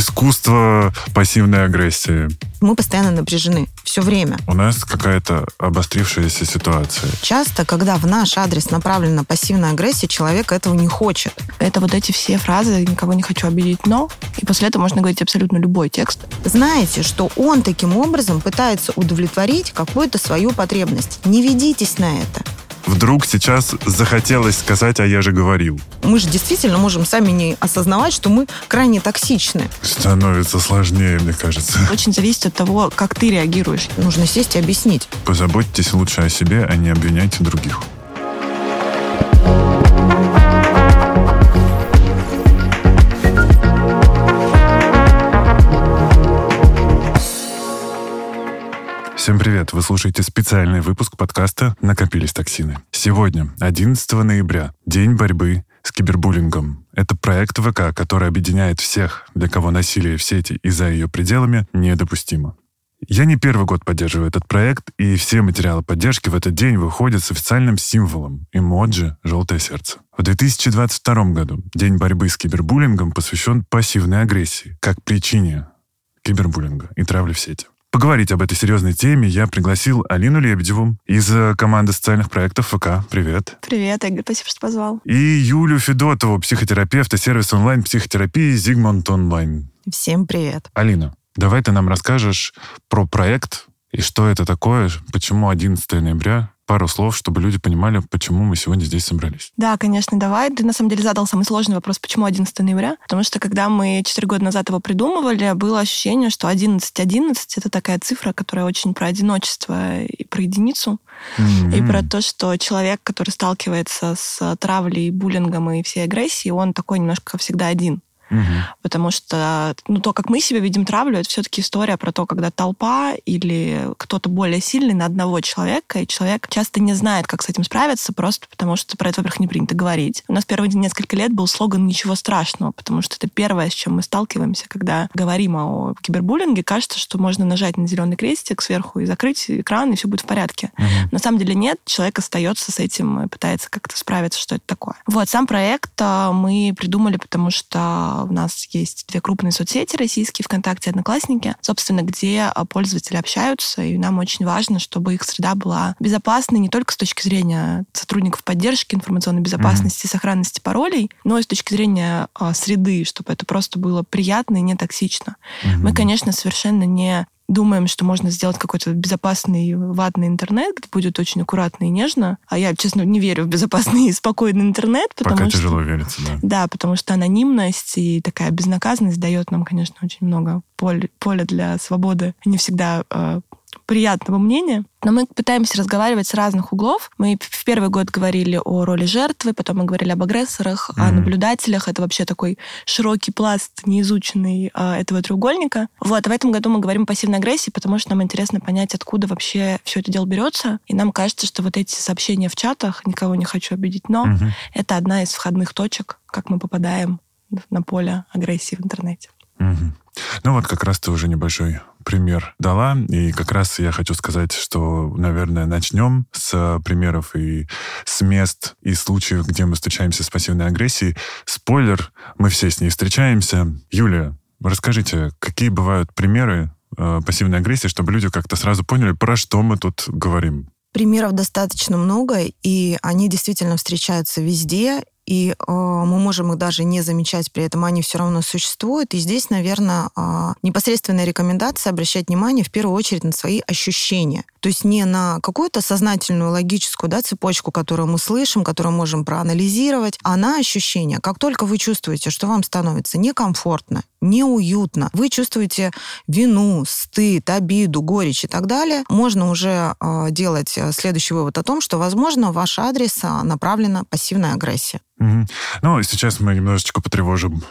искусство пассивной агрессии. Мы постоянно напряжены. Все время. У нас какая-то обострившаяся ситуация. Часто, когда в наш адрес направлена пассивная агрессия, человек этого не хочет. Это вот эти все фразы «никого не хочу обидеть, но...» И после этого можно говорить абсолютно любой текст. Знаете, что он таким образом пытается удовлетворить какую-то свою потребность. Не ведитесь на это вдруг сейчас захотелось сказать, а я же говорил. Мы же действительно можем сами не осознавать, что мы крайне токсичны. Становится сложнее, мне кажется. Очень зависит от того, как ты реагируешь. Нужно сесть и объяснить. Позаботьтесь лучше о себе, а не обвиняйте других. Всем привет! Вы слушаете специальный выпуск подкаста «Накопились токсины». Сегодня, 11 ноября, День борьбы с кибербуллингом. Это проект ВК, который объединяет всех, для кого насилие в сети и за ее пределами недопустимо. Я не первый год поддерживаю этот проект, и все материалы поддержки в этот день выходят с официальным символом — эмоджи «желтое сердце». В 2022 году День борьбы с кибербуллингом посвящен пассивной агрессии как причине кибербуллинга и травли в сети. Поговорить об этой серьезной теме я пригласил Алину Лебедеву из э, команды социальных проектов ФК. Привет. Привет, Игорь, спасибо, что позвал. И Юлю Федотову, психотерапевта сервиса онлайн-психотерапии «Зигмунд Онлайн». Всем привет. Алина, давай ты нам расскажешь про проект и что это такое, почему 11 ноября пару слов, чтобы люди понимали, почему мы сегодня здесь собрались. Да, конечно, давай. Ты на самом деле задал самый сложный вопрос, почему 11 ноября? Потому что когда мы 4 года назад его придумывали, было ощущение, что 11 11 это такая цифра, которая очень про одиночество и про единицу, mm-hmm. и про то, что человек, который сталкивается с травлей, буллингом и всей агрессией, он такой немножко всегда один. Угу. Потому что ну, то, как мы себя видим травлю, это все-таки история про то, когда толпа или кто-то более сильный на одного человека, и человек часто не знает, как с этим справиться, просто потому что про это, во-первых, не принято говорить. У нас первые несколько лет был слоган «Ничего страшного», потому что это первое, с чем мы сталкиваемся, когда говорим о кибербуллинге. Кажется, что можно нажать на зеленый крестик сверху и закрыть экран, и все будет в порядке. Угу. На самом деле нет, человек остается с этим и пытается как-то справиться, что это такое. Вот, сам проект а, мы придумали, потому что у нас есть две крупные соцсети российские, ВКонтакте и Одноклассники, собственно, где а, пользователи общаются, и нам очень важно, чтобы их среда была безопасной не только с точки зрения сотрудников поддержки информационной безопасности, mm-hmm. сохранности паролей, но и с точки зрения а, среды, чтобы это просто было приятно и не токсично. Mm-hmm. Мы, конечно, совершенно не думаем, что можно сделать какой-то безопасный ватный интернет, где будет очень аккуратно и нежно. А я, честно, не верю в безопасный и спокойный интернет. Потому Пока что, тяжело верится, да. Да, потому что анонимность и такая безнаказанность дает нам, конечно, очень много поля, поля для свободы. Не всегда э, приятного мнения. Но мы пытаемся разговаривать с разных углов. Мы в первый год говорили о роли жертвы, потом мы говорили об агрессорах, mm-hmm. о наблюдателях. Это вообще такой широкий пласт неизученный э, этого треугольника. Вот, а в этом году мы говорим о пассивной агрессии, потому что нам интересно понять, откуда вообще все это дело берется. И нам кажется, что вот эти сообщения в чатах, никого не хочу обидеть, но mm-hmm. это одна из входных точек, как мы попадаем на поле агрессии в интернете. Mm-hmm. Ну вот как раз ты уже небольшой пример дала, и как раз я хочу сказать, что, наверное, начнем с примеров и с мест и случаев, где мы встречаемся с пассивной агрессией. Спойлер, мы все с ней встречаемся. Юлия, расскажите, какие бывают примеры э, пассивной агрессии, чтобы люди как-то сразу поняли, про что мы тут говорим? Примеров достаточно много, и они действительно встречаются везде, и э, мы можем их даже не замечать, при этом они все равно существуют. И здесь, наверное, э, непосредственная рекомендация обращать внимание в первую очередь на свои ощущения. То есть не на какую-то сознательную логическую да, цепочку, которую мы слышим, которую можем проанализировать, а на ощущения. Как только вы чувствуете, что вам становится некомфортно, неуютно, вы чувствуете вину, стыд, обиду, горечь и так далее, можно уже э, делать следующий вывод о том, что, возможно, в ваш адрес направлена пассивная агрессия. Угу. Ну, сейчас мы немножечко потревожим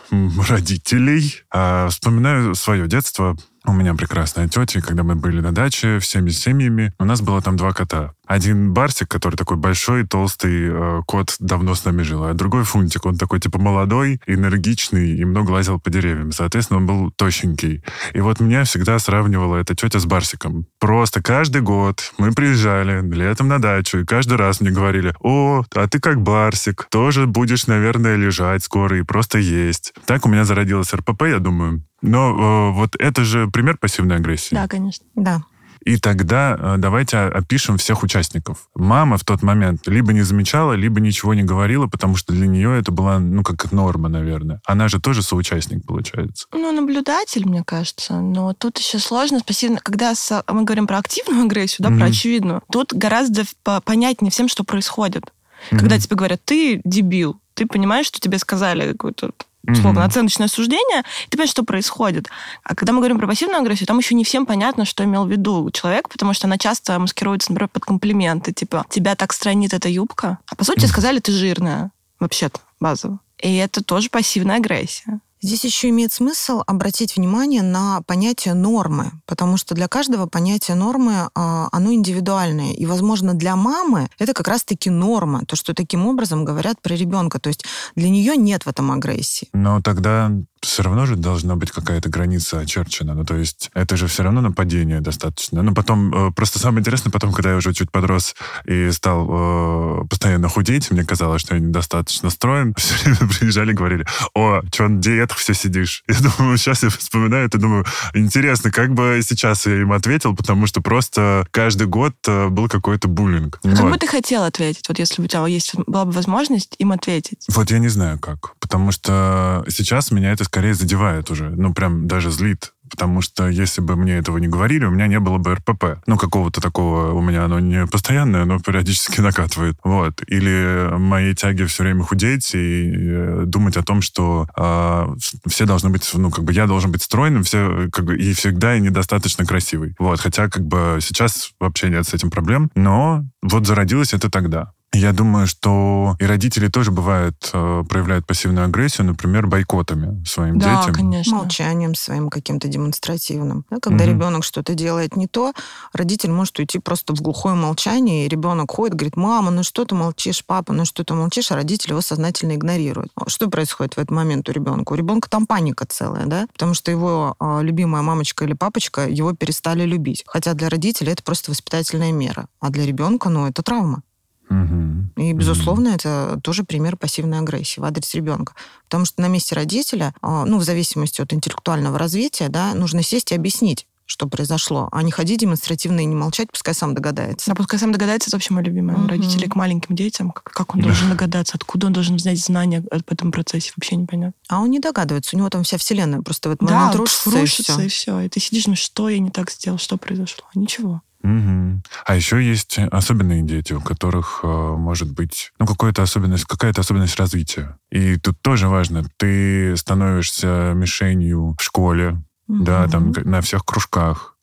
родителей. А, вспоминаю свое детство. У меня прекрасная тетя, когда мы были на даче всеми семьями, у нас было там два кота. Один Барсик, который такой большой, толстый э, кот, давно с нами жил, а другой Фунтик, он такой типа молодой, энергичный и много лазил по деревьям. Соответственно, он был тощенький. И вот меня всегда сравнивала эта тетя с Барсиком. Просто каждый год мы приезжали летом на дачу, и каждый раз мне говорили, о, а ты как Барсик, тоже будешь, наверное, лежать скоро и просто есть. Так у меня зародилась РПП, я думаю. Но э, вот это же пример пассивной агрессии. Да, конечно. Да. И тогда э, давайте опишем всех участников. Мама в тот момент либо не замечала, либо ничего не говорила, потому что для нее это была, ну, как норма, наверное. Она же тоже соучастник, получается. Ну, наблюдатель, мне кажется. Но тут еще сложно. Спасибо. Когда с- мы говорим про активную агрессию, да, Мгм. про очевидную, тут гораздо по- понятнее всем, что происходит. Когда Мгм. тебе говорят, ты дебил, ты понимаешь, что тебе сказали какое-то условно Мгм. оценочное суждение, ты понимаешь, что происходит. А когда мы говорим про пассивную агрессию, там еще не всем понятно, что имел в виду человек, потому что она часто маскируется, например, под комплименты, типа «тебя так странит эта юбка», а по сути сказали «ты жирная», вообще-то, базово. И это тоже пассивная агрессия. Здесь еще имеет смысл обратить внимание на понятие нормы, потому что для каждого понятие нормы, а, оно индивидуальное. И, возможно, для мамы это как раз-таки норма, то, что таким образом говорят про ребенка. То есть для нее нет в этом агрессии. Но тогда все равно же должна быть какая-то граница очерчена. Ну, то есть это же все равно нападение достаточно. Ну, потом, э, просто самое интересное, потом, когда я уже чуть подрос и стал э, постоянно худеть, мне казалось, что я недостаточно строен. Все время приезжали и говорили, о, что на диетах все сидишь? Я думаю, сейчас я вспоминаю это, думаю, интересно, как бы сейчас я им ответил, потому что просто каждый год э, был какой-то буллинг. Как Вот. бы ты хотел ответить, вот если бы у тебя есть, была бы возможность им ответить? Вот я не знаю как. Потому что сейчас меня это скорее задевает уже. Ну, прям даже злит. Потому что если бы мне этого не говорили, у меня не было бы РПП. Ну, какого-то такого у меня оно не постоянное, но периодически накатывает. Вот. Или моей тяги все время худеть и э, думать о том, что а, все должны быть, ну, как бы я должен быть стройным, все, как бы, и всегда и недостаточно красивый. Вот. Хотя, как бы, сейчас вообще нет с этим проблем. Но вот зародилось это тогда. Я думаю, что и родители тоже бывают э, проявляют пассивную агрессию, например, бойкотами своим Да, детям. конечно. Молчанием своим каким-то демонстративным. Да, когда Мгм. ребенок что-то делает не то, родитель может уйти просто в глухое молчание, и ребенок ходит, говорит, мама, ну что ты молчишь, папа, ну что ты молчишь, а родитель его сознательно игнорирует. Что происходит в этот момент у ребенка? У ребенка там паника целая, да, потому что его а, любимая мамочка или папочка его перестали любить. Хотя для родителей это просто воспитательная мера, а для ребенка, ну, это травма. Мгм. И, безусловно, это тоже пример пассивной агрессии в адрес ребенка. Потому что на месте родителя, а, ну, в зависимости от интеллектуального развития, да, нужно сесть и объяснить, что произошло, а не ходить демонстративно и не молчать, пускай сам догадается. Да, пускай сам догадается, это вообще мое любимое. Мгм. Родители к маленьким детям, как, как он должен догадаться, откуда он должен знать знания об этом процессе, вообще непонятно. А он не догадывается, у него там вся вселенная просто в этот Да, момент рушится, и рушится, всё. и все. И ты сидишь, ну что я не так сделал, что произошло? Ничего. Мгм. А еще есть особенные дети, у которых э, может быть ну какая-то особенность, какая-то особенность развития. И тут тоже важно, ты становишься мишенью в школе, да, там на всех кружках.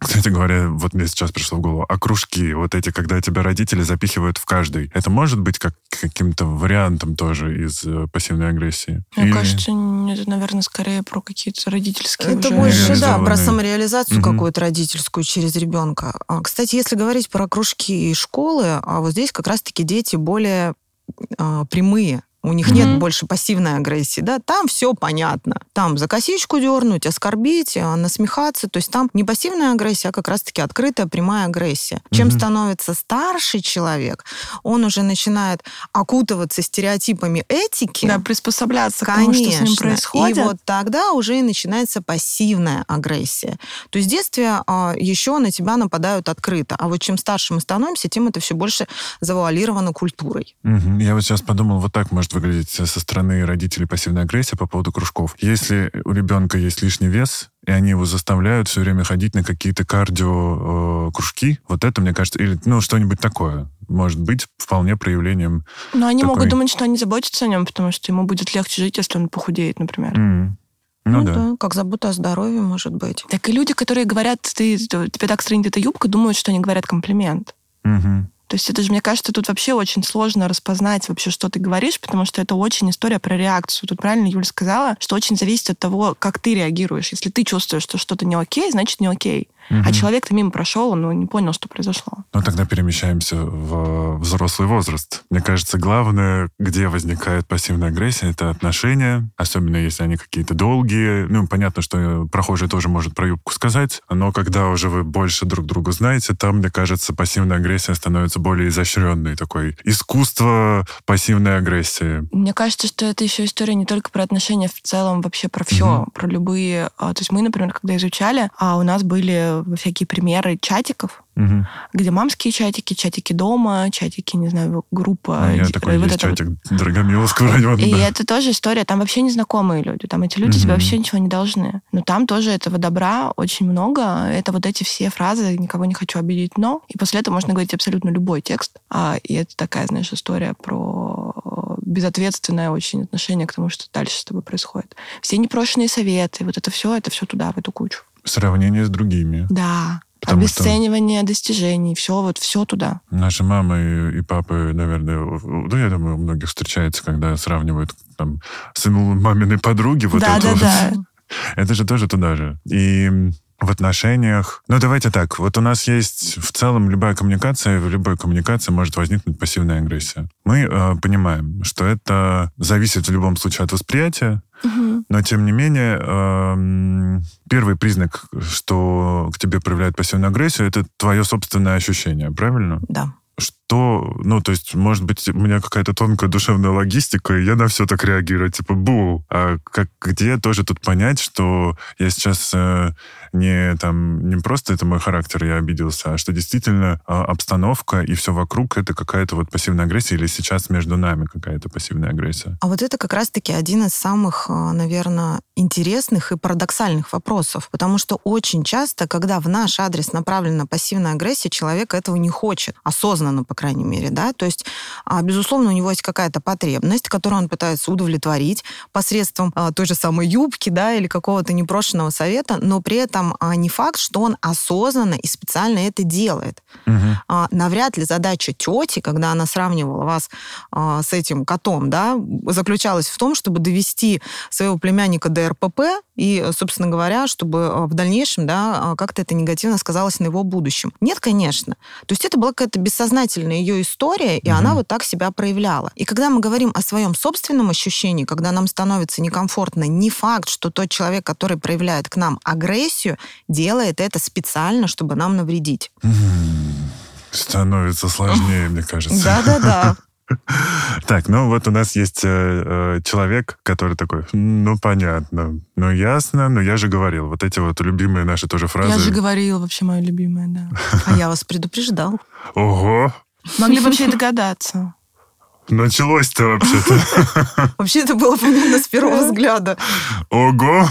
Кстати говоря, вот мне сейчас пришло в голову, а кружки, вот эти, когда тебя родители запихивают в каждый, это может быть как каким-то вариантом тоже из э, пассивной агрессии? Мне Или- кажется, это, наверное, скорее про какие-то родительские Это уже больше, да, про самореализацию Мгм. какую-то родительскую через ребенка. А, Кстати, если говорить про кружки и школы, а вот здесь как раз-таки дети более а, прямые. У них нет Мгм. больше пассивной агрессии, да, там все понятно. Там за косичку дернуть, оскорбить, а, насмехаться. То есть там не пассивная агрессия, а как раз-таки открытая прямая агрессия. Чем Мгм. становится старший человек, он уже начинает окутываться стереотипами этики. Да, приспосабляться к тому, что с ним Конечно. происходит. И вот тогда уже и начинается пассивная агрессия. То есть в детстве а, еще на тебя нападают открыто. А вот чем старше мы становимся, тем это все больше завуалировано культурой. Мгм. Я вот сейчас подумал, вот так может выглядеть со стороны родителей пассивная агрессия по поводу кружков. Если у ребенка есть лишний вес, и они его заставляют все время ходить на какие-то кардио э, кружки, вот это, мне кажется, или ну что-нибудь такое, может быть вполне проявлением. Но они такой- могут думать, что они заботятся о нем, потому что ему будет легче жить, если он похудеет, например. М. Ну, да. как забота о здоровье, может быть. Так и люди, которые говорят, ты, тебе так странит эта юбка, думают, что они говорят комплимент. Мгм. То есть это же, мне кажется, тут вообще очень сложно распознать вообще, что ты говоришь, потому что это очень история про реакцию. Тут правильно Юля сказала, что очень зависит от того, как ты реагируешь. Если ты чувствуешь, что что-то не окей, значит не окей. Угу. А человек-то мимо прошел, он ну, не понял, что произошло. Ну, тогда перемещаемся в взрослый возраст. Мне кажется, главное, где возникает пассивная агрессия, это отношения, особенно если они какие-то долгие. Ну, понятно, что прохожий тоже может про юбку сказать, но когда уже вы больше друг друга знаете, там, мне кажется, пассивная агрессия становится более изощренной, такой искусство пассивной агрессии. Мне кажется, что это еще история не только про отношения в целом, вообще про все, угу. про любые... А, то есть мы, например, когда изучали, а у нас были всякие примеры чатиков, угу. где мамские чатики, чатики дома, чатики, не знаю, группа. А я такой вот есть это чатик вот. Драгомиловского района. И да. это тоже история, там вообще незнакомые люди, там эти люди угу. тебе вообще ничего не должны. Но там тоже этого добра очень много. Это вот эти все фразы «никого не хочу обидеть, но». И после этого можно говорить абсолютно любой текст. А, и это такая, знаешь, история про безответственное очень отношение к тому, что дальше с тобой происходит. Все непрошенные советы, вот это все, это все туда, в эту кучу. Сравнение с другими. Да. Потому Обесценивание что достижений, все вот все туда. Наши мамы и папы, наверное, ну, я думаю, у многих встречается, когда сравнивают там сыну маминой подруги. Вот да, это да, вот. да. Это же тоже туда же. И в отношениях. Ну, давайте так. Вот у нас есть в целом любая коммуникация, в любой коммуникации может возникнуть пассивная агрессия. Мы э, понимаем, что это зависит в любом случае от восприятия, угу. но тем не менее э, первый признак, что к тебе проявляет пассивную агрессию, это твое собственное ощущение, правильно? Да что, ну, то есть, может быть, у меня какая-то тонкая душевная логистика, и я на все так реагирую, типа, бу. А как, где тоже тут понять, что я сейчас э, не там, не просто это мой характер, я обиделся, а что действительно э, обстановка и все вокруг это какая-то вот пассивная агрессия, или сейчас между нами какая-то пассивная агрессия? А вот это как раз-таки один из самых, э, наверное, интересных и парадоксальных вопросов, потому что очень часто, когда в наш адрес направлена пассивная агрессия, человек этого не хочет, осознанно, по крайней мере, да, то есть, а, безусловно, у него есть какая-то потребность, которую он пытается удовлетворить посредством а, той же самой юбки, да, или какого-то непрошенного совета, но при этом а, не факт, что он осознанно и специально это делает. Угу. Навряд ли задача тети, когда она сравнивала вас с этим котом, да, заключалась в том, чтобы довести своего племянника до РПП и, собственно говоря, чтобы в дальнейшем, да, как-то это негативно сказалось на его будущем. Нет, конечно. То есть это была какая-то бессознательная ее история, и угу. она вот так себя проявляла. И когда мы говорим о своем собственном ощущении, когда нам становится некомфортно, не факт, что тот человек, который проявляет к нам агрессию, делает это специально, чтобы нам навредить. Становится сложнее, мне кажется. Да-да-да. Так, ну вот у нас есть э, э, человек, который такой, ну понятно, ну ясно, но я же говорил. Вот эти вот любимые наши тоже фразы. Я же говорил, вообще моя любимая, да. А я вас предупреждал. Ого, Могли вообще догадаться. Началось-то вообще-то. Вообще это было понятно с первого взгляда. Ого!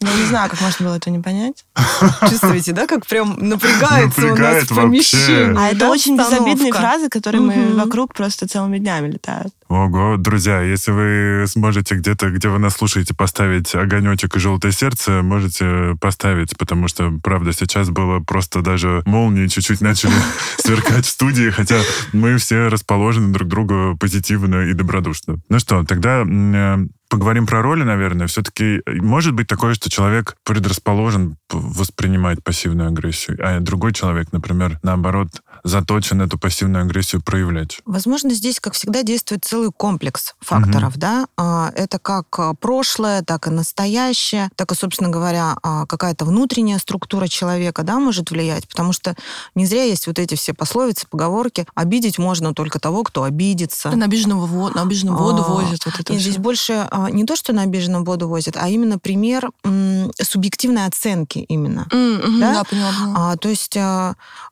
Ну, не знаю, как можно было это не понять. Чувствуете, да, как прям напрягается Напрягает у нас помещение. А это очень безобидные фразы, которые мы вокруг просто целыми днями летают. Ого, друзья, если вы сможете где-то, где вы нас слушаете, поставить огонечек и желтое сердце, можете поставить, потому что, правда, сейчас было просто даже молнии чуть-чуть начали сверкать в студии, хотя мы все расположены друг к другу позитивно и добродушно. Ну что, тогда э, поговорим про роли, наверное. Все-таки может быть такое, что человек предрасположен воспринимать пассивную агрессию, а другой человек, например, наоборот, заточен эту пассивную агрессию проявлять? Возможно, здесь, как всегда, действует целый комплекс факторов, угу. да. А, это как а, прошлое, так и настоящее, так и, собственно говоря, а, какая-то внутренняя структура человека, да, может влиять, потому что не зря есть вот эти все пословицы, поговорки. Обидеть можно только того, кто обидится. На обиженного воду, на обиженную воду а, возят. Вот это и здесь больше не то, что на обиженную воду возят, а именно пример м, субъективной оценки именно. Mm-hmm, да? да, поняла, поняла. А, то есть,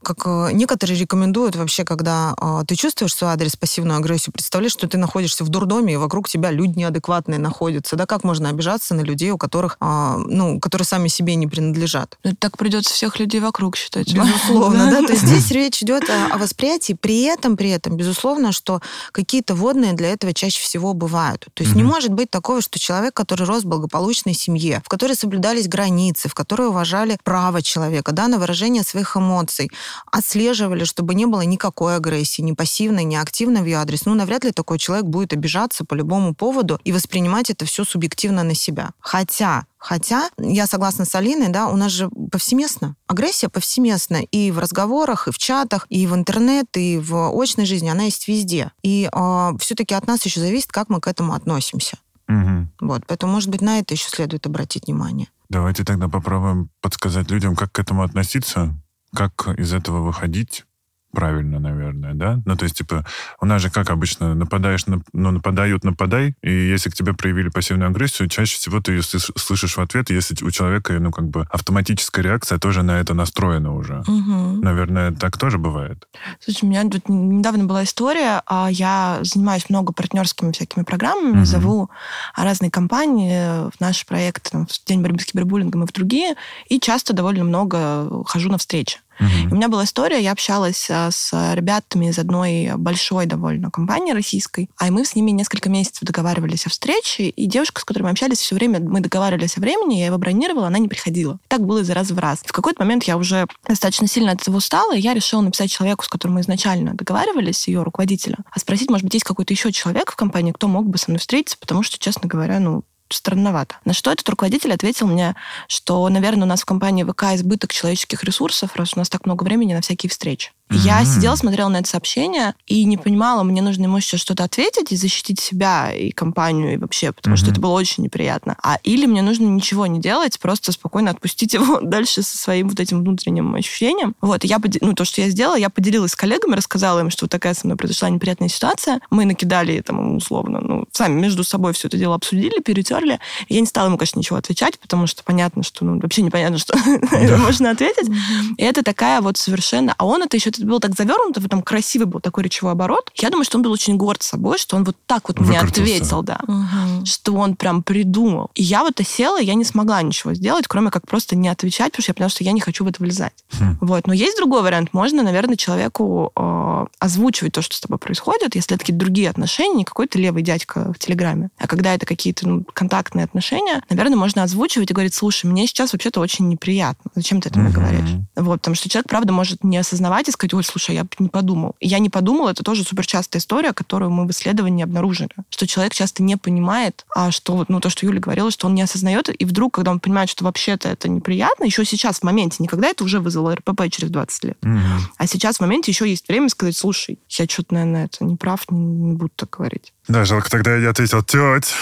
как некоторые рекомендуют вообще, когда э, ты чувствуешь свой адрес пассивную агрессию, представляешь, что ты находишься в дурдоме, и вокруг тебя люди неадекватные находятся. Да как можно обижаться на людей, у которых, э, ну, которые сами себе не принадлежат? Ну, так придется всех людей вокруг считать. Безусловно, да. То есть здесь речь идет о, восприятии. При этом, при этом, безусловно, что какие-то водные для этого чаще всего бывают. То есть не может быть такого, что человек, который рос в благополучной семье, в которой соблюдались границы, в которой уважали право человека, да, на выражение своих эмоций, отслеживали чтобы не было никакой агрессии, ни пассивной, ни активной в ее адрес, ну, навряд ли такой человек будет обижаться по любому поводу и воспринимать это все субъективно на себя. Хотя Хотя, я согласна с Алиной, да, у нас же повсеместно. Агрессия повсеместна и в разговорах, и в чатах, и в интернет, и в очной жизни. Она есть везде. И э, а, все-таки от нас еще зависит, как мы к этому относимся. Угу. Вот, поэтому, может быть, на это еще следует обратить внимание. Давайте тогда попробуем подсказать людям, как к этому относиться, как из этого выходить правильно, наверное, да? Ну, то есть, типа, у нас же, как обычно, нападаешь, на, ну, нападают, нападай, и если к тебе проявили пассивную агрессию, чаще всего ты ее слышишь в ответ, если у человека, ну, как бы, автоматическая реакция тоже на это настроена уже. Угу. Наверное, так тоже бывает. Слушай, у меня тут недавно была история, а я занимаюсь много партнерскими всякими программами, угу. зову разные компании в наш проект, там, в День борьбы с кибербуллингом и в другие, и часто довольно много хожу на встречи. Uh-huh. у меня была история, я общалась а, с ребятами из одной большой довольно компании российской, а мы с ними несколько месяцев договаривались о встрече, и девушка, с которой мы общались все время, мы договаривались о времени, я его бронировала, она не приходила. Так было из раза в раз. В какой-то момент я уже достаточно сильно от этого устала, и я решила написать человеку, с которым мы изначально договаривались, ее руководителя, а спросить, может быть, есть какой-то еще человек в компании, кто мог бы со мной встретиться, потому что, честно говоря, ну, странновато. На что этот руководитель ответил мне, что, наверное, у нас в компании ВК избыток человеческих ресурсов, раз у нас так много времени на всякие встречи. Mm-hmm. Я сидела, смотрела на это сообщение и не понимала, мне нужно ему сейчас что-то ответить и защитить себя и компанию и вообще, потому mm-hmm. что это было очень неприятно. А или мне нужно ничего не делать, просто спокойно отпустить его дальше со своим вот этим внутренним ощущением. Вот, и я, ну, то, что я сделала, я поделилась с коллегами, рассказала им, что вот такая со мной произошла неприятная ситуация. Мы накидали там условно, ну, сами между собой все это дело обсудили, перетерли. Я не стала ему, конечно, ничего отвечать, потому что понятно, что, ну, вообще непонятно, что можно ответить. И это такая вот совершенно... А он это еще это было так завернуто, там красивый был такой речевой оборот. Я думаю, что он был очень горд собой, что он вот так вот мне ответил, да. Угу. Что он прям придумал. И я вот села, я не смогла ничего сделать, кроме как просто не отвечать, потому что я поняла, что я не хочу в это влезать. Хм. Вот. Но есть другой вариант. Можно, наверное, человеку э, озвучивать то, что с тобой происходит, если это какие-то другие отношения, не какой-то левый дядька в Телеграме. А когда это какие-то ну, контактные отношения, наверное, можно озвучивать и говорить, слушай, мне сейчас вообще-то очень неприятно. Зачем ты это мне говоришь? Вот, потому что человек, правда, может не осознавать и сказать, ой, слушай, я не подумал. Я не подумал, это тоже суперчастая история, которую мы в исследовании обнаружили. Что человек часто не понимает, а что, ну, то, что Юля говорила, что он не осознает, и вдруг, когда он понимает, что вообще-то это неприятно, еще сейчас, в моменте, никогда это уже вызвало РПП через 20 лет. Угу. А сейчас в моменте еще есть время сказать, слушай, я что-то, наверное, это не прав, не, не буду так говорить. Да, жалко, тогда я ответил, теть.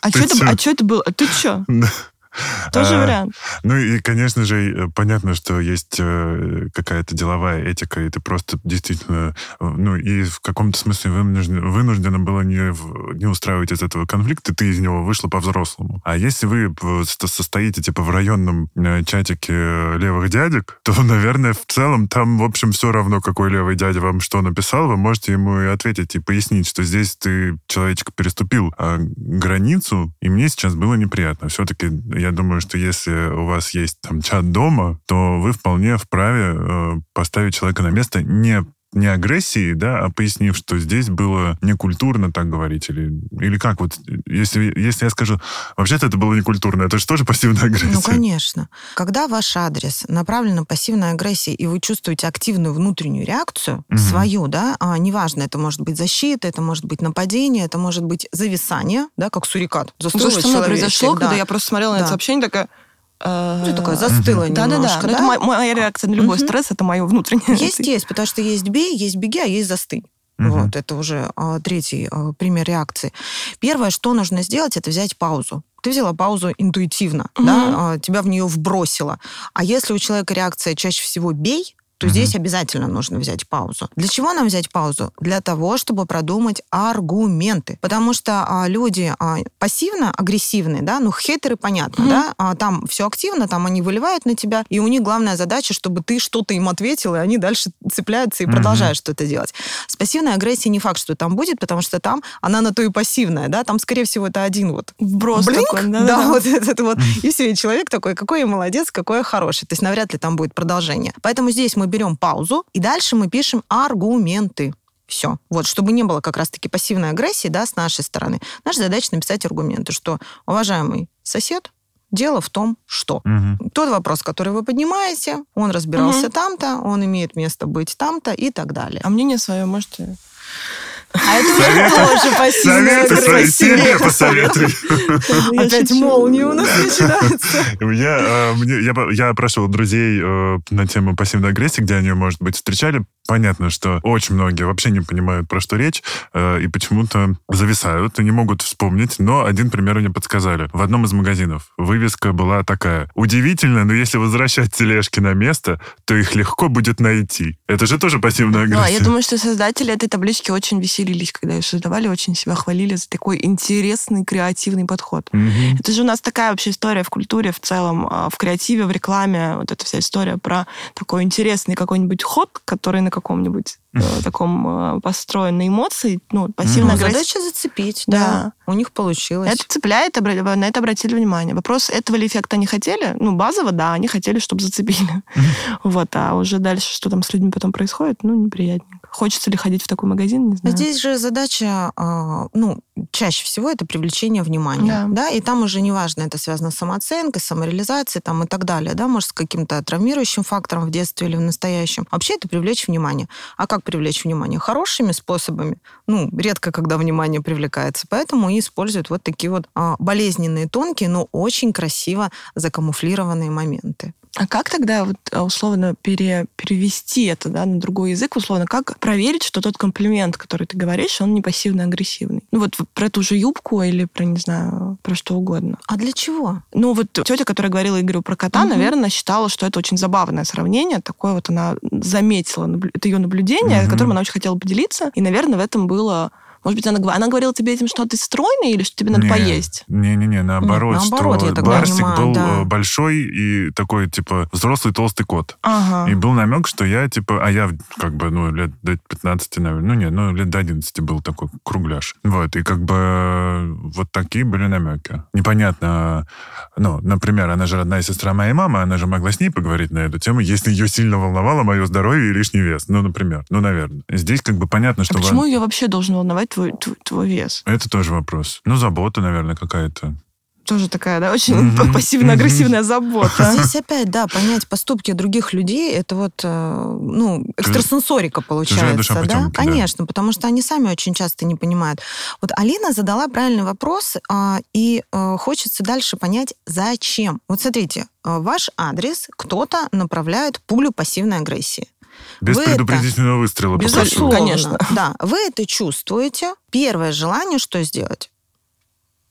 А что это, а это было? А ты что? Тоже а, вариант. Ну и, конечно же, э, понятно, что есть э, какая-то деловая этика, и ты просто действительно, ну и в каком-то смысле вынуждена, вынуждена была не, не устраивать из этого конфликта, ты из него вышла по-взрослому. А если вы состоите типа в районном э, чатике левых дядек, то, наверное, в целом там, в общем, все равно, какой левый дядя вам что написал, вы можете ему и ответить, и пояснить, что здесь ты, человечек, переступил границу, и мне сейчас было неприятно. Все-таки я думаю, что если у вас есть там чат дома, то вы вполне вправе э, поставить человека на место не не агрессии, да, а пояснив, что здесь было некультурно так говорить, или, или как вот, если, если я скажу, вообще-то это было некультурно, это же тоже пассивная агрессия. Ну, конечно. Когда ваш адрес направлен на пассивную агрессию, и вы чувствуете активную внутреннюю реакцию, угу. свою, да, а, неважно, это может быть защита, это может быть нападение, это может быть зависание, да, как сурикат. Ну, то, что со произошло, да. когда я просто смотрела на да. это сообщение, такая, ну, такое застыло да, немножко. Да, да, да. Это моя реакция на любой стресс, это мое внутреннее. Есть, есть, потому что есть бей, есть беги, а есть застынь. Угу. Вот, это уже а, третий а, пример реакции. Первое, что нужно сделать, это взять паузу. Ты взяла паузу интуитивно, угу. да, а, тебя в нее вбросило. А если у человека реакция чаще всего бей, то угу. здесь обязательно нужно взять паузу. Для чего нам взять паузу? Для того, чтобы продумать аргументы. Потому что а, люди а, пассивно-агрессивные, да, ну, хейтеры, понятно, угу. да, а, там все активно, там они выливают на тебя, и у них главная задача, чтобы ты что-то им ответил, и они дальше цепляются и угу. продолжают что-то делать. С пассивной агрессией не факт, что там будет, потому что там она на то и пассивная, да, там, скорее всего, это один вот вброс Блинк, такой, да, да, вот этот вот, и все, и человек такой, какой я молодец, какой я хороший. То есть навряд ли там будет продолжение. Поэтому здесь мы берем паузу, и дальше мы пишем аргументы. Все. Вот, чтобы не было как раз-таки пассивной агрессии, да, с нашей стороны. Наша задача написать аргументы, что, уважаемый сосед, Дело в том, что Мгм. тот вопрос, который вы поднимаете, он разбирался Мгм. там-то, он имеет место быть там-то и так далее. А мнение свое можете... А это уже Советы- тоже пассивная агрессия. себе посоветуй. Я Опять молния у нас начинается. Я, мне- я, прошел друзей э, на тему пассивной агрессии, где они, может быть, встречали. Понятно, что очень многие вообще не понимают, про что речь, э, и почему-то зависают и не могут вспомнить. Но один пример мне подсказали. В одном из магазинов вывеска была такая. Удивительно, но если возвращать тележки на место, то их легко будет найти. Это же тоже пассивная Да, агрессия. я думаю, что создатели этой таблички очень веселились, когда ее создавали, очень себя хвалили за такой интересный, креативный подход. Мгм. Это же у нас такая вообще история в культуре в целом, а, в креативе, в рекламе. Вот эта вся история про такой интересный какой-нибудь ход, который на каком-нибудь э, таком э, построен на эмоции, ну, пассивная Ну, агрессия. задача зацепить, Да. да. У них получилось. Это цепляет, на это обратили внимание. Вопрос, этого ли эффекта они хотели? Ну, базово, да, они хотели, чтобы зацепили. Вот, а уже дальше, что там с людьми потом происходит, ну, неприятненько. Хочется ли ходить в такой магазин, не знаю. Здесь же задача, а, ну, чаще всего это привлечение внимания, Да. да, и там уже неважно, это связано с самооценкой, самореализацией там и так далее, да, может, с каким-то травмирующим фактором в детстве или в настоящем. Вообще это привлечь внимание. А как привлечь внимание? Хорошими способами. Ну, редко, когда внимание привлекается, поэтому и используют вот такие вот а, болезненные, тонкие, но очень красиво закамуфлированные моменты. А как тогда вот а, условно пере- перевести это да, на другой язык? Условно, как проверить, что тот комплимент, который ты говоришь, он не пассивно-агрессивный? Ну вот про ту же юбку или про, не знаю, про что угодно. А для чего? Ну вот тетя, которая говорила Игорю про кота, Мгм. наверное, считала, что это очень забавное сравнение. Такое вот она заметила, это ее наблюдение, Мгм. которым она очень хотела поделиться. И, наверное, в этом было... Может быть, она, она говорила тебе этим, что ты стройный или что тебе надо Не, поесть? Не-не-не, наоборот, Нет, наоборот, что я так Барсик понимаю, был да. э, большой и такой, типа, взрослый толстый кот. Ага. И был намек, что я, типа, а я, как бы, ну, лет до 15, наверное, ну, нет, ну, лет до 11 был такой кругляш. Вот, и как бы э, вот такие были намеки. Непонятно, ну, например, она же родная сестра моей мамы, она же могла с ней поговорить на эту тему, если ее сильно волновало мое здоровье и лишний вес. Ну, например, ну, наверное. Здесь как бы понятно, что... А почему ее вообще должен волновать твой, твой, твой вес? Это тоже вопрос. Ну, забота, наверное, какая-то. Тоже такая, да, очень Мгм. пассивно-агрессивная забота. Здесь опять, да, понять поступки других людей, это вот, э, ну, экстрасенсорика получается, душа да? потемки, да. Конечно, потому что они сами очень часто не понимают. Вот Алина задала правильный вопрос, а, и э, хочется дальше понять, зачем. Вот смотрите, э, ваш адрес кто-то направляет пулю пассивной агрессии. Без Вы это- предупредительного выстрела. попрошу. Безусловно. Конечно. Да, вы это чувствуете. Первое желание, что сделать?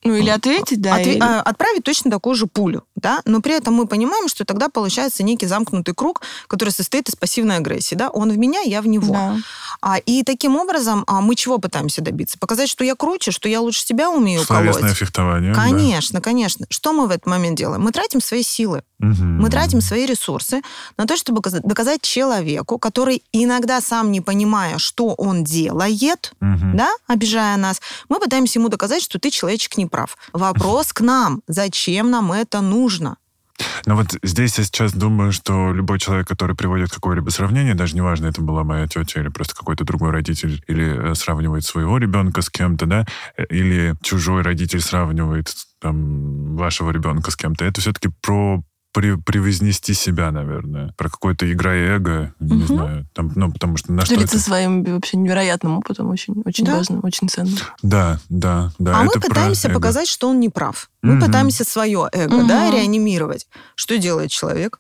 Ну, или ответить, да. Отве- или- а, отправить точно такую же пулю, да, но при этом мы понимаем, что тогда получается некий замкнутый круг, который состоит из пассивной агрессии, да, он в меня, я в него. Да. А, и таким образом а, мы чего пытаемся добиться? Показать, что я круче, что я лучше себя умею Словесное колоть. фехтование. да. Конечно, конечно. Что мы в этот момент делаем? Мы тратим свои силы, Мгм. мы тратим свои ресурсы на то, чтобы доказа- доказать человеку, который иногда сам не понимая, что он делает, Мгм. да, обижая нас, мы пытаемся ему доказать, что ты человечек не прав. Вопрос к нам. Зачем нам это нужно? Но вот здесь я сейчас думаю, что любой человек, который приводит какое-либо сравнение, даже неважно, это была моя тетя или просто какой-то другой родитель, или э, сравнивает своего ребенка с кем-то, да, э, или чужой родитель сравнивает там, вашего ребенка с кем-то, это все-таки про при- превознести себя, наверное, про какое-то игра и эго, не Мгм. знаю, там, ну, потому что на что Делиться это... своим вообще невероятным опытом очень, очень Да. важно, очень ценно. Да, да, да. а мы пытаемся показать, что он не прав. Мы Мгм. пытаемся свое эго, Мгм. да, реанимировать. Что делает человек?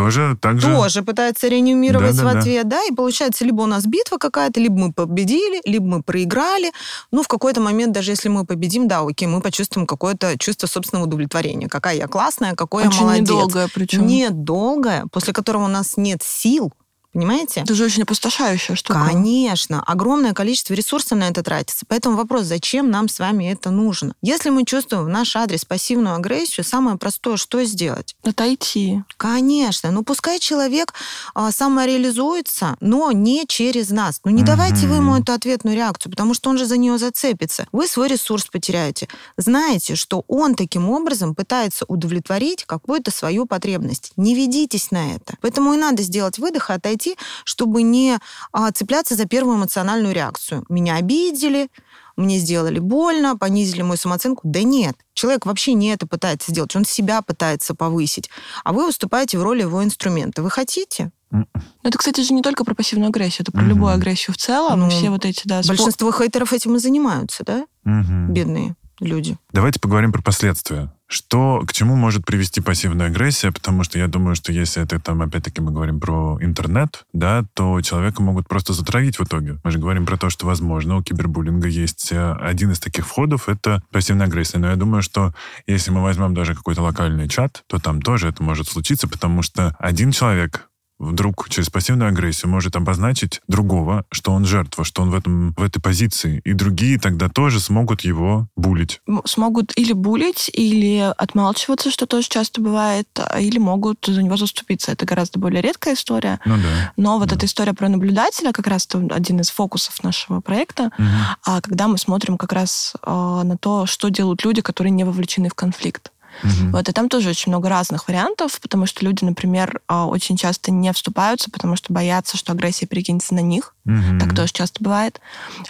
Тоже так же... Тоже пытается реанимировать Да-да-да. в ответ, да, и получается, либо у нас битва какая-то, либо мы победили, либо мы проиграли. Ну, в какой-то момент, даже если мы победим, да, окей, мы почувствуем какое-то чувство собственного удовлетворения. Какая я классная, какой очень я молодец. недолгое причем. Нет, долгое, после которого у нас нет сил, понимаете? Это же очень опустошающая штука. Конечно, огромное количество ресурсов на это тратится. Поэтому вопрос, зачем нам с вами это нужно? Если мы чувствуем в наш адрес пассивную агрессию, самое простое, что сделать? Отойти. Конечно, ну пускай человек а, самореализуется, но не через нас. Ну не давайте вы ему эту ответную реакцию, потому что он же за нее зацепится. Вы свой ресурс потеряете. Знаете, что он таким образом пытается удовлетворить какую-то свою потребность. Не ведитесь на это. Поэтому и надо сделать выдох и отойти произойти, чтобы не а, цепляться за первую эмоциональную реакцию. Меня обидели, мне сделали больно, понизили мою самооценку. Да нет, человек вообще не это пытается сделать, он себя пытается повысить, а вы выступаете в роли его инструмента. Вы хотите? Ну, это, кстати, же не только про пассивную агрессию, это про угу. любую агрессию в целом. Ну, все вот эти, да... Большинство спо... хейтеров этим и занимаются, да? Угу. Бедные люди. Давайте поговорим про последствия. Что, к чему может привести пассивная агрессия? Потому что я думаю, что если это там, опять-таки, мы говорим про интернет, да, то человека могут просто затравить в итоге. Мы же говорим про то, что, возможно, у кибербуллинга есть э, один из таких входов, это пассивная агрессия. Но я думаю, что если мы возьмем даже какой-то локальный чат, то там тоже это может случиться, потому что один человек вдруг через пассивную агрессию может обозначить другого, что он жертва, что он в, этом, в этой позиции. И другие тогда тоже смогут его булить. Смогут или булить, или отмалчиваться, что тоже часто бывает, а, или могут за него заступиться. Это гораздо более редкая история. Ну да. Но вот да. эта история про наблюдателя как раз один из фокусов нашего проекта, угу. когда мы смотрим как раз а, на то, что делают люди, которые не вовлечены в конфликт. Угу. Вот, и там тоже очень много разных вариантов, потому что люди, например, а, очень часто не вступаются, потому что боятся, что агрессия перекинется на них. Угу. Так тоже часто бывает.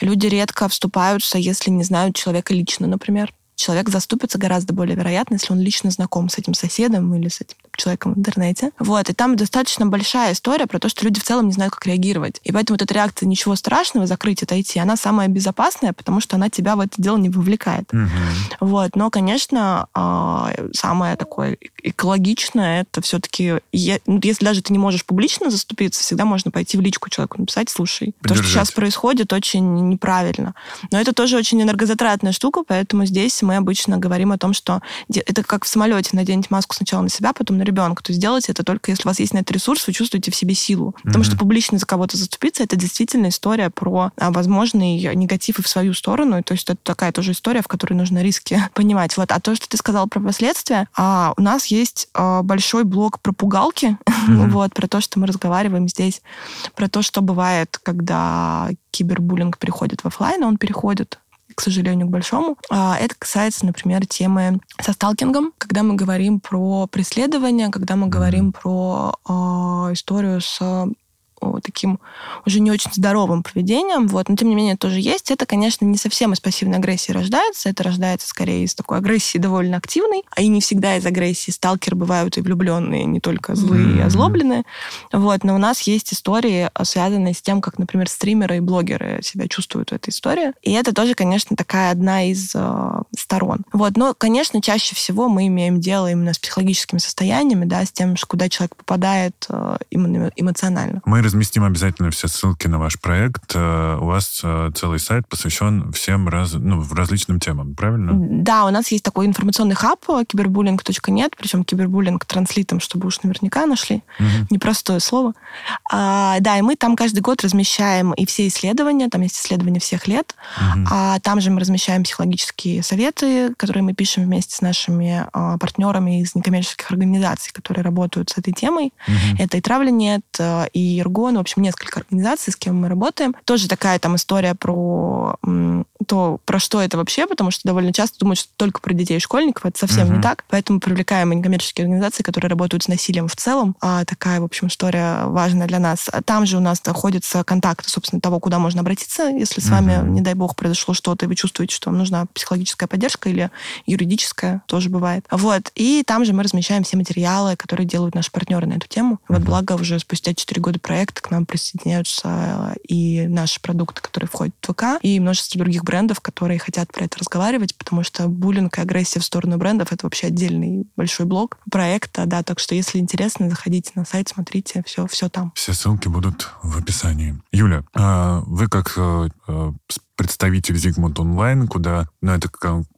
Люди редко вступаются, если не знают человека лично, например человек заступится гораздо более вероятно, если он лично знаком с этим соседом или с этим человеком в интернете. Вот, и там достаточно большая история про то, что люди в целом не знают, как реагировать. И поэтому вот эта реакция «ничего страшного, закрыть, отойти», она самая безопасная, потому что она тебя в это дело не вовлекает. Угу. Вот, но, конечно, а, самое такое экологичное это все-таки, ну, если даже ты не можешь публично заступиться, всегда можно пойти в личку человеку написать, слушай, Поддержать. то, что сейчас происходит, очень неправильно. Но это тоже очень энергозатратная штука, поэтому здесь мы обычно говорим о том, что это как в самолете, наденьте маску сначала на себя, потом на ребенка. То есть делайте это только если у вас есть на это ресурс, вы чувствуете в себе силу. Потому mm-hmm. что публично за кого-то заступиться, это действительно история про а, возможный негатив и в свою сторону. И, то есть это такая тоже история, в которой нужно риски понимать. Вот. А то, что ты сказал про последствия, а, у нас есть а, большой блок про пугалки, mm-hmm. вот, про то, что мы разговариваем здесь, про то, что бывает, когда кибербуллинг переходит в офлайн, он переходит к сожалению, к большому. А, это касается, например, темы со сталкингом, когда мы говорим про преследование, когда мы говорим про э, историю с таким уже не очень здоровым поведением, вот, но тем не менее тоже есть. Это, конечно, не совсем из пассивной агрессии рождается, это рождается скорее из такой агрессии довольно активной, а и не всегда из агрессии. Сталкеры бывают и влюбленные, не только злые mm-hmm. и озлобленные. Вот, но у нас есть истории, связанные с тем, как, например, стримеры и блогеры себя чувствуют в этой истории. И это тоже, конечно, такая одна из э, сторон. Вот, но, конечно, чаще всего мы имеем дело именно с психологическими состояниями, да, с тем, куда человек попадает э, именно эмоционально. Мы разместим обязательно все ссылки на ваш проект. Э, у вас э, целый сайт посвящен всем раз, ну, различным темам, правильно? Да, у нас есть такой информационный хаб кибербуллинг.нет, причем кибербуллинг транслитом, чтобы уж наверняка нашли. Угу. Непростое слово. А, да, и мы там каждый год размещаем и все исследования, там есть исследования всех лет, угу. а там же мы размещаем психологические советы, которые мы пишем вместе с нашими а, партнерами из некоммерческих организаций, которые работают с этой темой. Угу. Это и Травленет, э, и Ирго, ООН, в общем, несколько организаций, с кем мы работаем. Тоже такая там история про то, про что это вообще, потому что довольно часто думают, что только про детей и школьников. Это совсем uh-huh. не так. Поэтому привлекаем некоммерческие организации, которые работают с насилием в целом. А такая, в общем, история важная для нас. Там же у нас находятся контакты, собственно, того, куда можно обратиться, если с uh-huh. вами, не дай бог, произошло что-то, и вы чувствуете, что вам нужна психологическая поддержка или юридическая, тоже бывает. Вот. И там же мы размещаем все материалы, которые делают наши партнеры на эту тему. Uh-huh. Вот благо уже спустя 4 года проекта проекта к нам присоединяются и наши продукты, которые входят в ВК, и множество других брендов, которые хотят про это разговаривать, потому что буллинг и агрессия в сторону брендов — это вообще отдельный большой блок проекта, да, так что если интересно, заходите на сайт, смотрите, все, все там. Все ссылки будут в описании. Юля, а вы как э, э, представитель Zigmund Online, куда, ну, это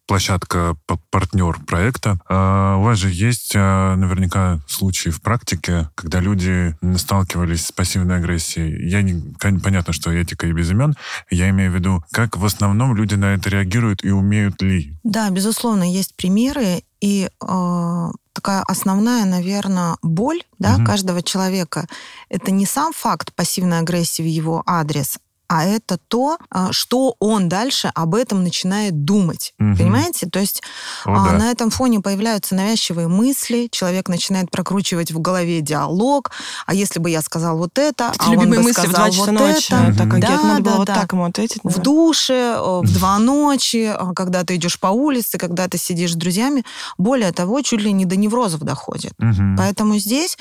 площадка партнер проекта. А у вас же есть а, наверняка случаи в практике, когда люди сталкивались с пассивной агрессией. Я не, понятно, что этика и без имен. Я имею в виду, как в основном люди на это реагируют и умеют ли? Да, безусловно, есть примеры. И э, такая основная, наверное, боль да, угу. каждого человека это не сам факт пассивной агрессии в его адрес, а это то, а, что он дальше об этом начинает думать. Угу. Понимаете? То есть О, а, да. на этом фоне появляются навязчивые мысли, человек начинает прокручивать в голове диалог, а если бы я сказал вот это, а он бы мысли сказал в 2 вот ночи. это. Так, а да, надо да, было да. вот так ему ответить. В душе, в два ночи, когда ты идешь по улице, когда ты сидишь с друзьями. Более того, чуть ли не до неврозов доходит. Угу. Поэтому здесь,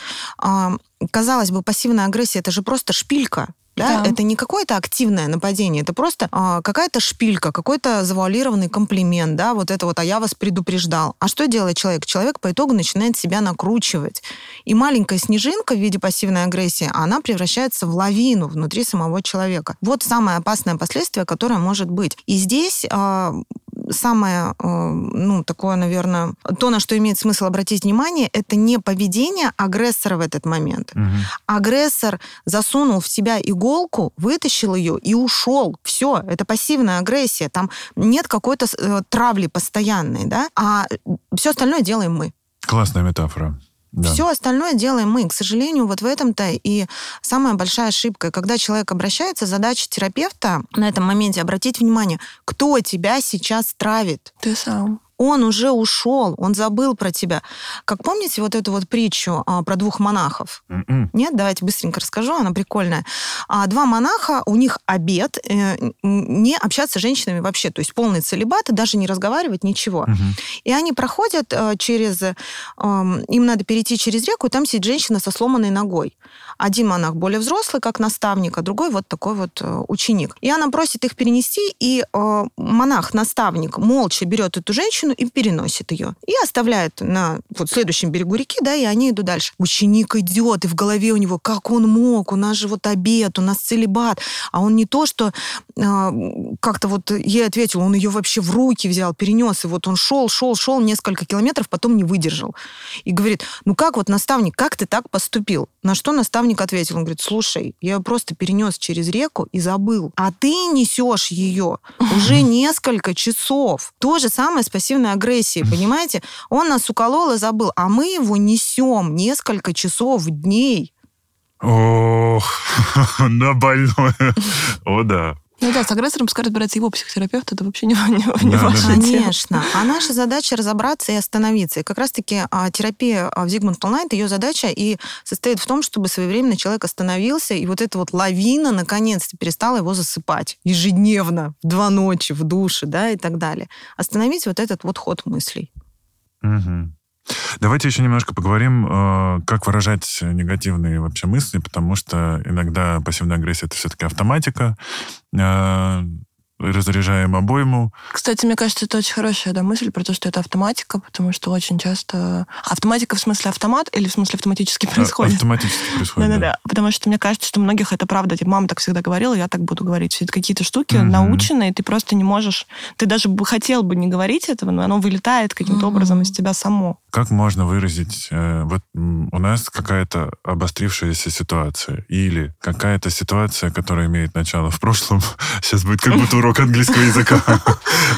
казалось бы, пассивная агрессия это же просто шпилька. Да? Да. Это не какое-то активное нападение, это просто а, какая-то шпилька, какой-то завуалированный комплимент, да, вот это вот, а я вас предупреждал. А что делает человек? Человек по итогу начинает себя накручивать. И маленькая снежинка в виде пассивной агрессии, она превращается в лавину внутри самого человека. Вот самое опасное последствие, которое может быть. И здесь а, самое, э, ну, такое, наверное, то, на что имеет смысл обратить внимание, это не поведение агрессора в этот момент. Угу. Агрессор засунул в себя иголку, вытащил ее и ушел. Все, это пассивная агрессия. Там нет какой-то э, травли постоянной, да, а все остальное делаем мы. Классная метафора. Да. Все остальное делаем мы. К сожалению, вот в этом-то и самая большая ошибка. Когда человек обращается, задача терапевта на этом моменте обратить внимание, кто тебя сейчас травит. Ты сам он уже ушел, он забыл про тебя. Как помните вот эту вот притчу а, про двух монахов? Mm-mm. М-м. Нет, давайте быстренько расскажу, она прикольная. А, два монаха, у них обед э, не общаться с женщинами вообще, то есть полный целебат, и даже не разговаривать, ничего. Mm-hmm. И они проходят э, через... Э, им надо перейти через реку, и там сидит женщина со сломанной ногой. Один монах более взрослый, как наставник, а другой вот такой вот э, ученик. И она просит их перенести, и э, монах-наставник молча берет эту женщину, и переносит ее. И оставляет на вот следующем берегу реки, да, и они идут дальше. Ученик идет, и в голове у него, как он мог, у нас же вот обед, у нас целебат. А он не то, что э, как-то вот ей ответил, он ее вообще в руки взял, перенес, и вот он шел, шел, шел несколько километров, потом не выдержал. И говорит, ну как вот, наставник, как ты так поступил? На что наставник ответил? Он говорит, слушай, я ее просто перенес через реку и забыл. А ты несешь ее уже несколько часов. То же самое с пассивной агрессией, понимаете? Он нас уколол и забыл, а мы его несем несколько часов, дней. Ох, на больное. О, да. Ну да, с агрессором пускай разбирается его психотерапевт, это вообще не, не, не да, ваше да. Конечно. А наша задача разобраться и остановиться. И как раз-таки а, терапия а, в Зигмунд Полнайт, ее задача и состоит в том, чтобы своевременно человек остановился, и вот эта вот лавина наконец-то перестала его засыпать ежедневно, в два ночи, в душе, да, и так далее. Остановить вот этот вот ход мыслей. Угу. Давайте еще немножко поговорим, э, как выражать негативные вообще мысли, потому что иногда пассивная агрессия это все-таки автоматика. Разряжаем обойму. Кстати, мне кажется, это очень хорошая да, мысль про то, что это автоматика, потому что очень часто... Автоматика в смысле автомат или в смысле автоматически происходит? Автоматически происходит, Да-да-да. Потому что мне кажется, что многих это правда. Типа, мама так всегда говорила, я так буду говорить. Все это какие-то штуки угу. наученные, ты просто не можешь... Ты даже бы хотел бы не говорить этого, но оно вылетает каким-то угу. образом из тебя само. Как можно выразить... Э, вот у нас какая-то обострившаяся ситуация или какая-то ситуация, которая имеет начало в прошлом. Сейчас будет как будто урок урок английского языка.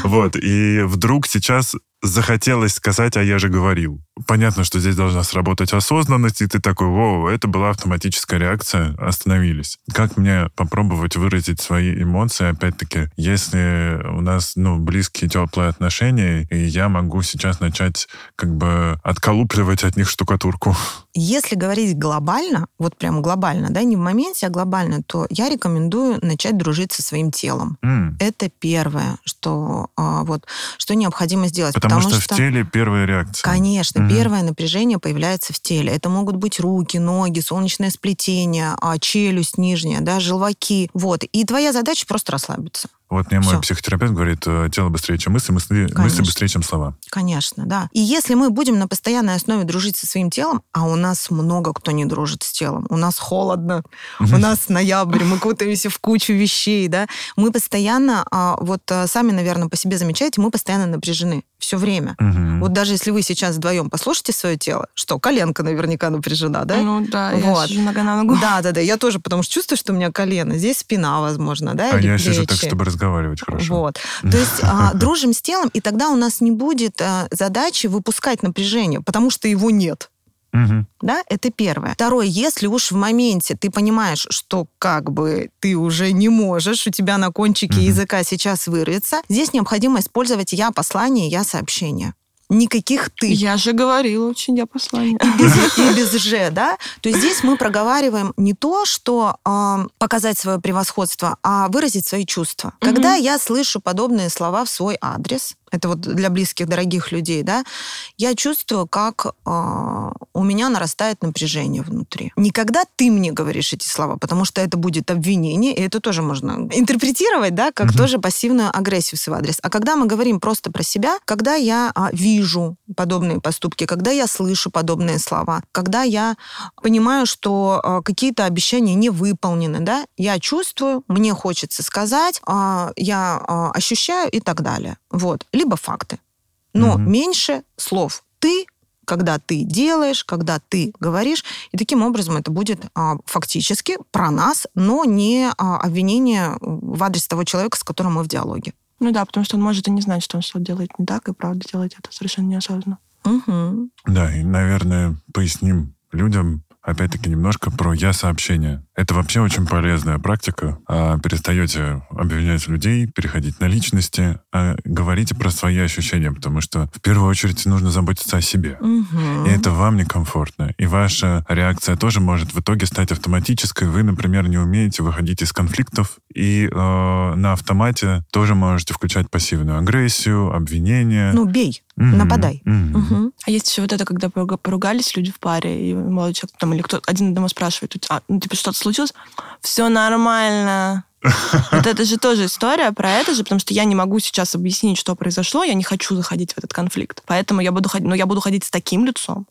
Вот. И вдруг сейчас захотелось сказать, а я же говорил. Понятно, что здесь должна сработать осознанность, и ты такой, воу, это была автоматическая реакция, остановились. Как мне попробовать выразить свои эмоции, опять-таки, если у нас, ну, близкие, теплые отношения, и я могу сейчас начать как бы отколупливать от них штукатурку? Если говорить глобально, вот прям глобально, да, не в моменте, а глобально, то я рекомендую начать дружить со своим телом. Mm. Это первое, что а, вот, что необходимо сделать. Потому, потому что, что в теле первая реакция. Конечно, mm. первое напряжение появляется в теле. Это могут быть руки, ноги, солнечное сплетение, а, челюсть нижняя, да, желваки. Вот. И твоя задача просто расслабиться. Вот мне мой психотерапевт говорит, э, тело быстрее, чем мысли, мысли, мысли быстрее, чем слова. Конечно, да. И если мы будем на постоянной основе дружить со своим телом, а у нас много кто не дружит с телом, у нас холодно, у нас ноябрь, мы кутаемся в кучу вещей, да, мы постоянно, а, вот э, сами, наверное, по себе замечаете, мы постоянно напряжены все время. Вот даже если вы сейчас вдвоем послушаете свое тело, что, коленка наверняка напряжена, да? Ну да, вот. я нога на ногу. Да, да, да, я тоже, потому что чувствую, что у меня колено, здесь спина, возможно, да, А я сижу так, чтобы разговаривать разговаривать хорошо. Вот. То есть а, дружим с телом, и тогда у нас не будет а, задачи выпускать напряжение, потому что его нет. Мгм. Да, это первое. Второе, если уж в моменте ты понимаешь, что как бы ты уже не можешь, у тебя на кончике Мгм. языка сейчас вырвется, здесь необходимо использовать я послание, я сообщение. Никаких ты. Я же говорила очень я послание. И без, и без «же», да? То есть здесь мы проговариваем не то, что а, показать свое превосходство, а выразить свои чувства. Когда я слышу подобные слова в свой адрес, это вот для близких, дорогих людей, да, я чувствую, как а, у меня нарастает напряжение внутри. Не когда ты мне говоришь эти слова, потому что это будет обвинение, и это тоже можно интерпретировать, да, как Мгм. тоже пассивную агрессию в свой адрес. А когда мы говорим просто про себя, когда я а, вижу подобные поступки, когда я слышу подобные слова, когда я понимаю, что а, какие-то обещания не выполнены, да, я чувствую, мне хочется сказать, а, я а, ощущаю и так далее. Вот. Либо факты. Но Мгм. меньше слов. Ты когда ты делаешь, когда ты говоришь, и таким образом это будет а, фактически про нас, но не а, обвинение в адрес того человека, с которым мы в диалоге. Ну да, потому что он может и не знать, что он что-то делает не так, и правда делать это совершенно неосознанно. Мгм. Да, и, наверное, поясним людям, опять-таки, немножко про я-сообщение. Это вообще очень полезная практика. А, перестаете обвинять людей, переходить на личности, а говорите про свои ощущения, потому что в первую очередь нужно заботиться о себе. Мгм. И это вам некомфортно. И ваша реакция тоже может в итоге стать автоматической. Вы, например, не умеете выходить из конфликтов, и э, на автомате тоже можете включать пассивную агрессию, обвинения. Ну, бей, Мгм. нападай. Мгм. Мгм. А есть еще вот это, когда поруга- поругались люди в паре, и молодой человек там, или кто один одному спрашивает, а, ну, типа, что-то случилось? Все нормально. Вот это же тоже история про это же, потому что я не могу сейчас объяснить, что произошло, я не хочу заходить в этот конфликт. Поэтому я буду ходить, но я буду ходить с таким лицом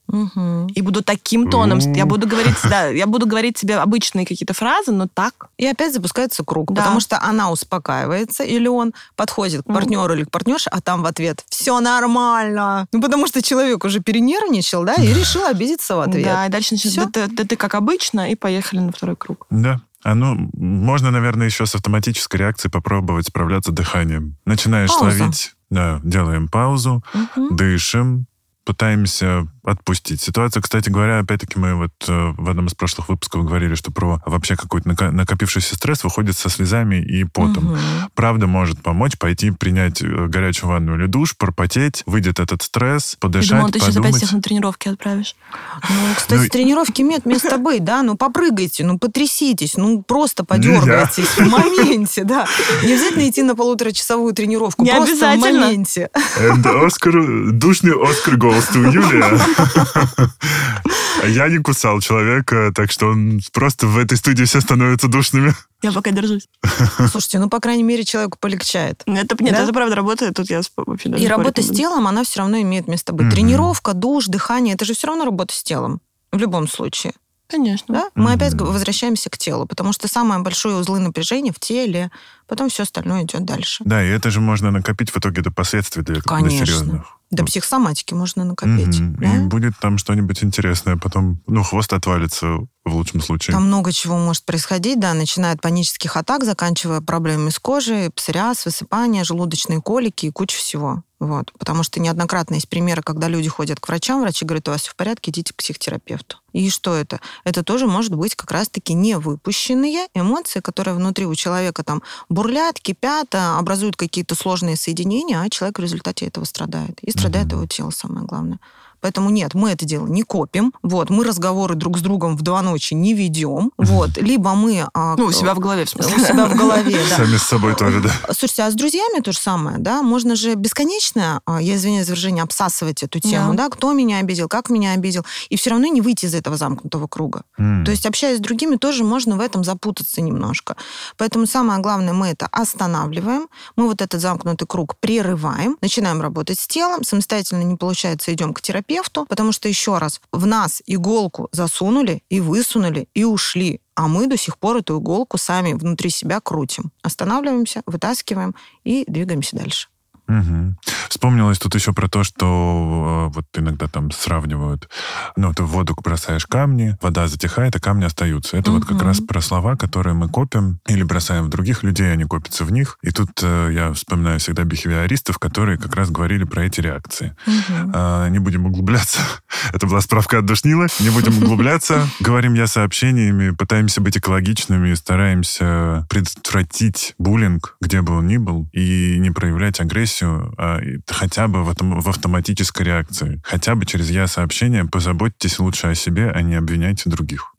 и буду таким тоном, я буду говорить, да, я буду говорить себе обычные какие-то фразы, но так. И опять запускается круг, Да. потому что она успокаивается, или он подходит к Мгм. партнеру или к партнерше, а там в ответ все нормально. Ну, потому что человек уже перенервничал, да, и решил обидеться в ответ. Да, и дальше начнется, Всё. да, ты- да ты как обычно, и поехали на второй круг. Да. А ну, можно, наверное, еще с автоматической реакцией попробовать справляться дыханием. Начинаешь Пауза. ловить, да, делаем паузу, Мгм. дышим, пытаемся отпустить. Ситуация, кстати говоря, опять-таки мы вот э, в одном из прошлых выпусков говорили, что про вообще какой-то накопившийся стресс выходит со слезами и потом. Мгм. Правда может помочь пойти принять э, горячую ванну или душ, пропотеть, выйдет этот стресс, Я подышать, думала, ты сейчас опять подумать. всех на тренировки отправишь. Ну, кстати, Ну, тренировки имеют место быть, да, ну попрыгайте, ну потряситесь, ну просто подергайтесь в моменте, да. Не обязательно идти на полуторачасовую тренировку, Не просто в обязательно. моменте. Oscar, душный Оскар голос у Юлия. Я не кусал человека, так что он просто в этой студии все становятся душными. Я пока держусь. Слушайте, ну, по крайней мере, человеку полегчает. Это, нет, Да? это правда работает. Тут я вообще даже И работа с телом, она все равно имеет место быть. Мгм. Тренировка, душ, дыхание, это же все равно работа с телом. В любом случае. Конечно. Да? Мы Мгм. опять возвращаемся к телу, потому что самое большое узлы напряжения в теле, потом все остальное идет дальше. Да, и это же можно накопить в итоге до последствий, для, для Конечно. серьезных. До психосоматики можно накопить. Мгм. да? И будет там что-нибудь интересное. Потом, ну, хвост отвалится в лучшем случае. Там много чего может происходить, да, начиная от панических атак, заканчивая проблемами с кожей, псориаз, высыпание, желудочные колики и куча всего. Вот. Потому что неоднократно есть примеры, когда люди ходят к врачам, врачи говорят, у вас все в порядке, идите к психотерапевту. И что это? Это тоже может быть как раз-таки невыпущенные эмоции, которые внутри у человека там бурлят, кипят, а, образуют какие-то сложные соединения, а человек в результате этого страдает. И страдает Мгм. его тело, самое главное. Поэтому нет, мы это дело не копим. Вот, мы разговоры друг с другом в два ночи не ведем. Вот, либо мы... а, Ну, у себя в голове, в у смысле. себя в голове, да. Сами с собой тоже, да. Слушайте, а с друзьями то же самое, да? Можно же бесконечно, а, я извиняюсь за выражение, обсасывать эту тему, Да. Кто меня обидел, как меня обидел, и все равно не выйти из этого замкнутого круга. То есть, общаясь с другими, тоже можно в этом запутаться немножко. Поэтому самое главное, мы это останавливаем, мы вот этот замкнутый круг прерываем, начинаем работать с телом, самостоятельно не получается, идем к терапевту, потому что, еще раз, в нас иголку засунули и высунули, и ушли. А мы до сих пор эту иголку сами внутри себя крутим. Останавливаемся, вытаскиваем и двигаемся дальше. Мгм. Вспомнилось тут еще про то, что э, вот иногда там сравнивают, ну, ты в воду бросаешь камни, вода затихает, а камни остаются. Это вот как раз про слова, которые мы копим или бросаем в других людей, они копятся в них. И тут э, я вспоминаю всегда бихевиористов, которые как раз говорили про эти реакции. Мгм. А, не будем углубляться. Это была справка от Душнила. Не будем углубляться. Говорим я сообщениями, пытаемся быть экологичными, стараемся предотвратить буллинг, где бы он ни был, и не проявлять агрессию, а хотя бы в, этом, в автоматической реакции. Хотя бы через я-сообщение позаботьтесь лучше о себе, а не обвиняйте других.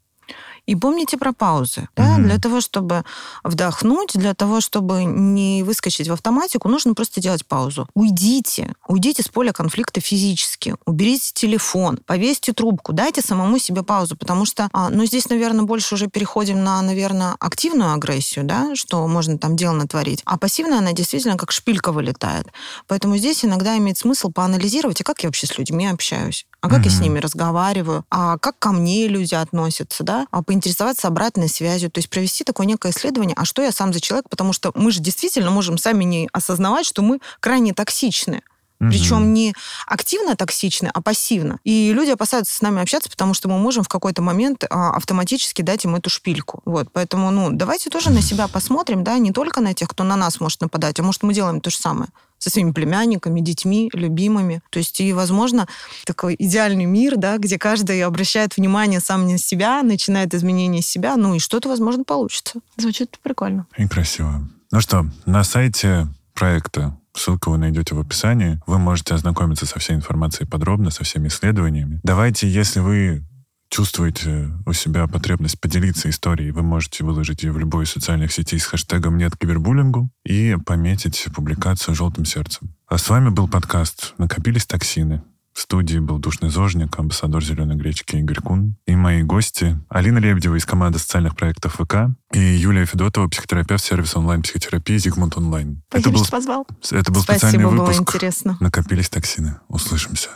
И помните про паузы. Да? Mm-hmm. Для того, чтобы вдохнуть, для того, чтобы не выскочить в автоматику, нужно просто делать паузу. Уйдите. Уйдите с поля конфликта физически. Уберите телефон, повесьте трубку, дайте самому себе паузу, потому что, а, ну, здесь, наверное, больше уже переходим на, наверное, активную агрессию, да, что можно там дело натворить. А пассивная, она действительно как шпилька вылетает. Поэтому здесь иногда имеет смысл поанализировать, а как я вообще с людьми общаюсь, а как mm-hmm. я с ними разговариваю, а как ко мне люди относятся, да, а поинтересоваться обратной связью, то есть провести такое некое исследование, а что я сам за человек, потому что мы же действительно можем сами не осознавать, что мы крайне токсичны. Причем не активно токсичны, а пассивно. И люди опасаются с нами общаться, потому что мы можем в какой-то момент а, автоматически дать им эту шпильку. Вот, поэтому, ну, давайте тоже на себя посмотрим, да, не только на тех, кто на нас может нападать, а может мы делаем то же самое со своими племянниками, детьми, любимыми. То есть и, возможно, такой идеальный мир, да, где каждый обращает внимание сам на себя, начинает изменение себя, ну и что-то, возможно, получится. Звучит прикольно. И красиво. Ну что, на сайте проекта Ссылку вы найдете в описании. Вы можете ознакомиться со всей информацией подробно, со всеми исследованиями. Давайте, если вы чувствуете у себя потребность поделиться историей, вы можете выложить ее в любой из социальных сетей с хэштегом «Нет кибербуллингу» и пометить публикацию желтым сердцем. А с вами был подкаст «Накопились токсины». В студии был душный зожник, амбассадор «Зеленой гречки» Игорь Кун. И мои гости Алина Лебедева из команды социальных проектов ВК и Юлия Федотова, психотерапевт сервиса онлайн-психотерапии «Зигмунд онлайн». Спасибо, это был, что позвал. Это был Спасибо, специальный было выпуск. интересно. Накопились токсины. Услышимся.